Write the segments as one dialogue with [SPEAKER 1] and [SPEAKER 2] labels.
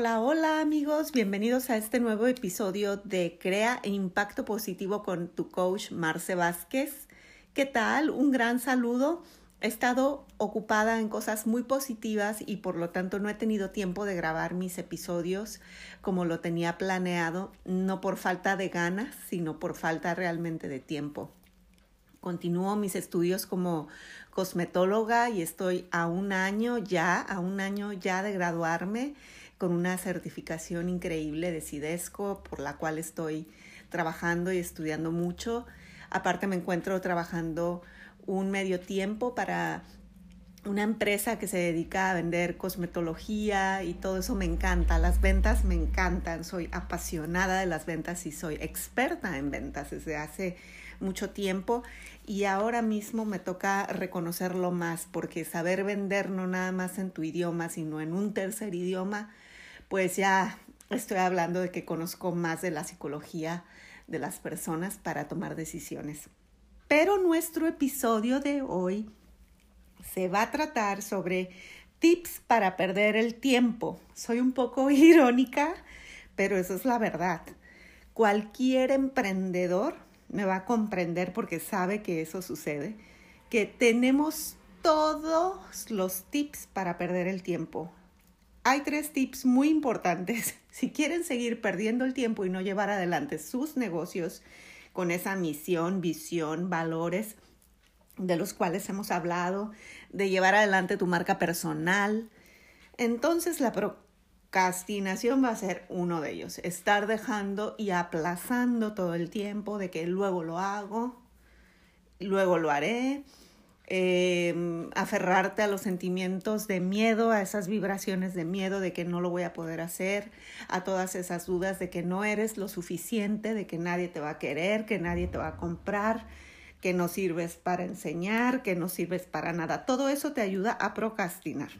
[SPEAKER 1] Hola, hola amigos, bienvenidos a este nuevo episodio de Crea e Impacto Positivo con tu coach Marce Vázquez. ¿Qué tal? Un gran saludo. He estado ocupada en cosas muy positivas y por lo tanto no he tenido tiempo de grabar mis episodios como lo tenía planeado, no por falta de ganas, sino por falta realmente de tiempo. Continúo mis estudios como cosmetóloga y estoy a un año ya, a un año ya de graduarme con una certificación increíble de CIDESCO por la cual estoy trabajando y estudiando mucho. Aparte me encuentro trabajando un medio tiempo para una empresa que se dedica a vender cosmetología y todo eso me encanta. Las ventas me encantan. Soy apasionada de las ventas y soy experta en ventas desde hace mucho tiempo y ahora mismo me toca reconocerlo más porque saber vender no nada más en tu idioma, sino en un tercer idioma, pues ya estoy hablando de que conozco más de la psicología de las personas para tomar decisiones. Pero nuestro episodio de hoy se va a tratar sobre tips para perder el tiempo. Soy un poco irónica, pero eso es la verdad. Cualquier emprendedor me va a comprender porque sabe que eso sucede, que tenemos todos los tips para perder el tiempo hay tres tips muy importantes. Si quieren seguir perdiendo el tiempo y no llevar adelante sus negocios con esa misión, visión, valores de los cuales hemos hablado, de llevar adelante tu marca personal, entonces la procrastinación va a ser uno de ellos. Estar dejando y aplazando todo el tiempo de que luego lo hago, luego lo haré, eh, aferrarte a los sentimientos de miedo, a esas vibraciones de miedo de que no lo voy a poder hacer, a todas esas dudas de que no eres lo suficiente, de que nadie te va a querer, que nadie te va a comprar, que no sirves para enseñar, que no sirves para nada. Todo eso te ayuda a procrastinar.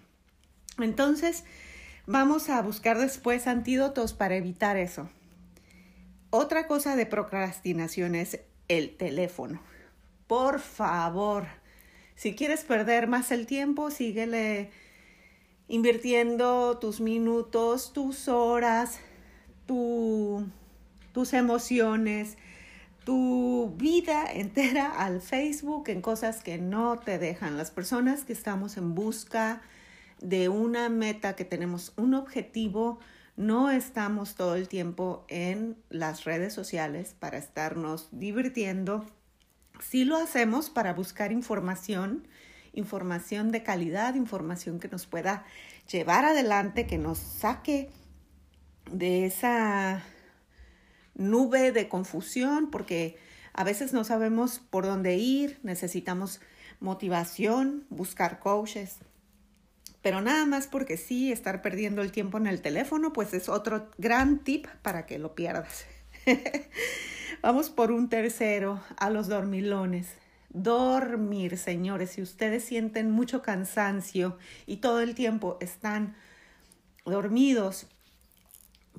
[SPEAKER 1] Entonces, vamos a buscar después antídotos para evitar eso. Otra cosa de procrastinación es el teléfono. Por favor, si quieres perder más el tiempo, síguele invirtiendo tus minutos, tus horas, tus emociones, tu vida entera al Facebook en cosas que no te dejan. Las personas que estamos en busca de una meta, que tenemos un objetivo, no estamos todo el tiempo en las redes sociales para estarnos divirtiendo Sí lo hacemos para buscar información, información de calidad, información que nos pueda llevar adelante, que nos saque de esa nube de confusión, porque a veces no sabemos por dónde ir, necesitamos motivación, buscar coaches. Pero nada más porque sí, estar perdiendo el tiempo en el teléfono, pues es otro gran tip para que lo pierdas. Vamos por un tercero, a los dormilones. Dormir, señores, si ustedes sienten mucho cansancio y todo el tiempo están dormidos,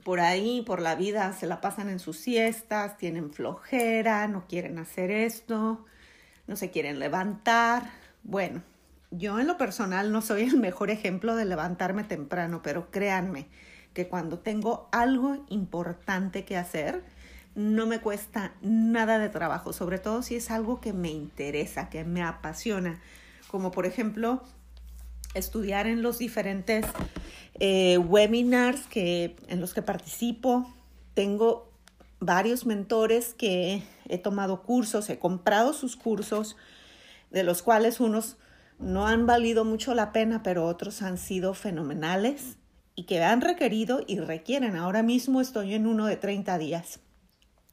[SPEAKER 1] por ahí, por la vida, se la pasan en sus siestas, tienen flojera, no quieren hacer esto, no se quieren levantar. Bueno, yo en lo personal no soy el mejor ejemplo de levantarme temprano, pero créanme que cuando tengo algo importante que hacer, no me cuesta nada de trabajo, sobre todo si es algo que me interesa, que me apasiona, como por ejemplo estudiar en los diferentes eh, webinars que, en los que participo. Tengo varios mentores que he tomado cursos, he comprado sus cursos, de los cuales unos no han valido mucho la pena, pero otros han sido fenomenales y que han requerido y requieren. Ahora mismo estoy en uno de 30 días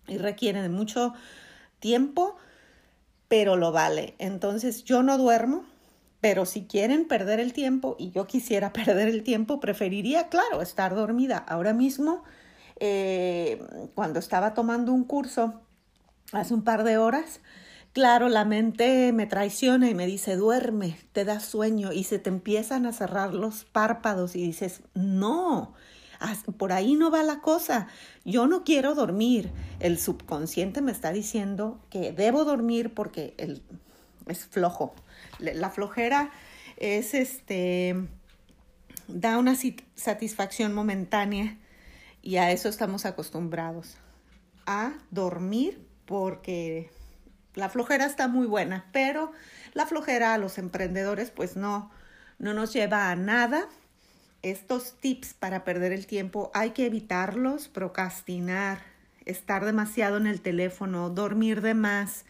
[SPEAKER 1] y requiere de mucho tiempo, pero lo vale. Entonces yo no duermo, pero si quieren perder el tiempo y yo quisiera perder el tiempo, preferiría, claro, estar dormida. Ahora mismo, eh, cuando estaba tomando un curso hace un par de horas, claro, la mente me traiciona y me dice, duerme, te da sueño y se te empiezan a cerrar los párpados y dices, no, por ahí no va la cosa. Yo no quiero dormir. El subconsciente me está diciendo que debo dormir porque el, es flojo. La flojera es este da una satisfacción momentánea y a eso estamos acostumbrados, a dormir porque la flojera está muy buena, pero la flojera a los emprendedores pues no, no nos lleva a nada. Estos tips para perder el tiempo hay que evitarlos, procrastinar, estar demasiado en el teléfono, dormir de más,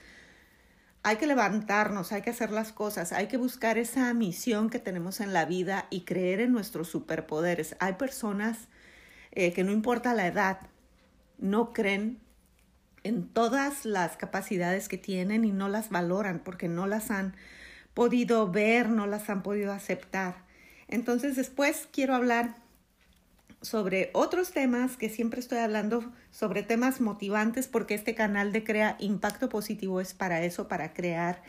[SPEAKER 1] hay que levantarnos, hay que hacer las cosas, hay que buscar esa misión que tenemos en la vida y creer en nuestros superpoderes. Hay personas eh, que no importa la edad, no creen en todas las capacidades que tienen y no las valoran porque no las han podido ver, no las han podido aceptar. Entonces después quiero hablar sobre otros temas que siempre estoy hablando sobre temas motivantes porque este canal de Crea Impacto Positivo es para eso, para crear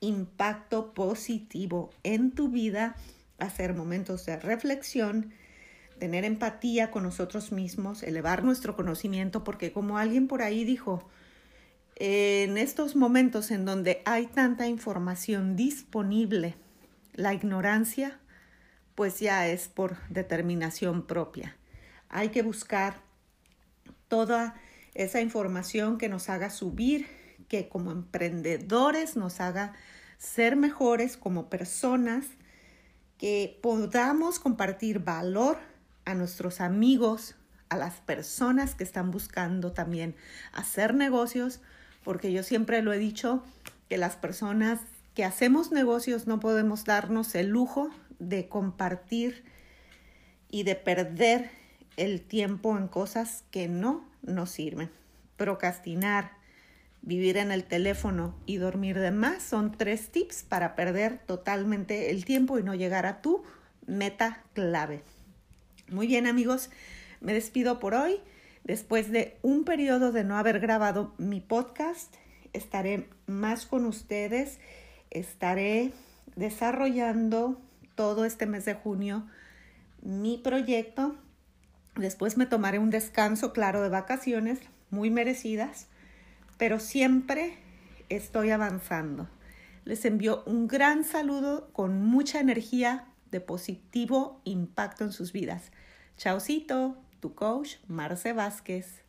[SPEAKER 1] impacto positivo en tu vida, hacer momentos de reflexión, tener empatía con nosotros mismos, elevar nuestro conocimiento, porque como alguien por ahí dijo, en estos momentos en donde hay tanta información disponible, la ignorancia pues ya es por determinación propia. Hay que buscar toda esa información que nos haga subir, que como emprendedores nos haga ser mejores como personas, que podamos compartir valor a nuestros amigos, a las personas que están buscando también hacer negocios, porque yo siempre lo he dicho, que las personas que hacemos negocios no podemos darnos el lujo de compartir y de perder el tiempo en cosas que no nos sirven. Procrastinar, vivir en el teléfono y dormir de más son tres tips para perder totalmente el tiempo y no llegar a tu meta clave. Muy bien amigos, me despido por hoy. Después de un periodo de no haber grabado mi podcast, estaré más con ustedes, estaré desarrollando todo este mes de junio mi proyecto. Después me tomaré un descanso, claro, de vacaciones, muy merecidas, pero siempre estoy avanzando. Les envío un gran saludo con mucha energía de positivo impacto en sus vidas. Chaucito, tu coach Marce Vázquez.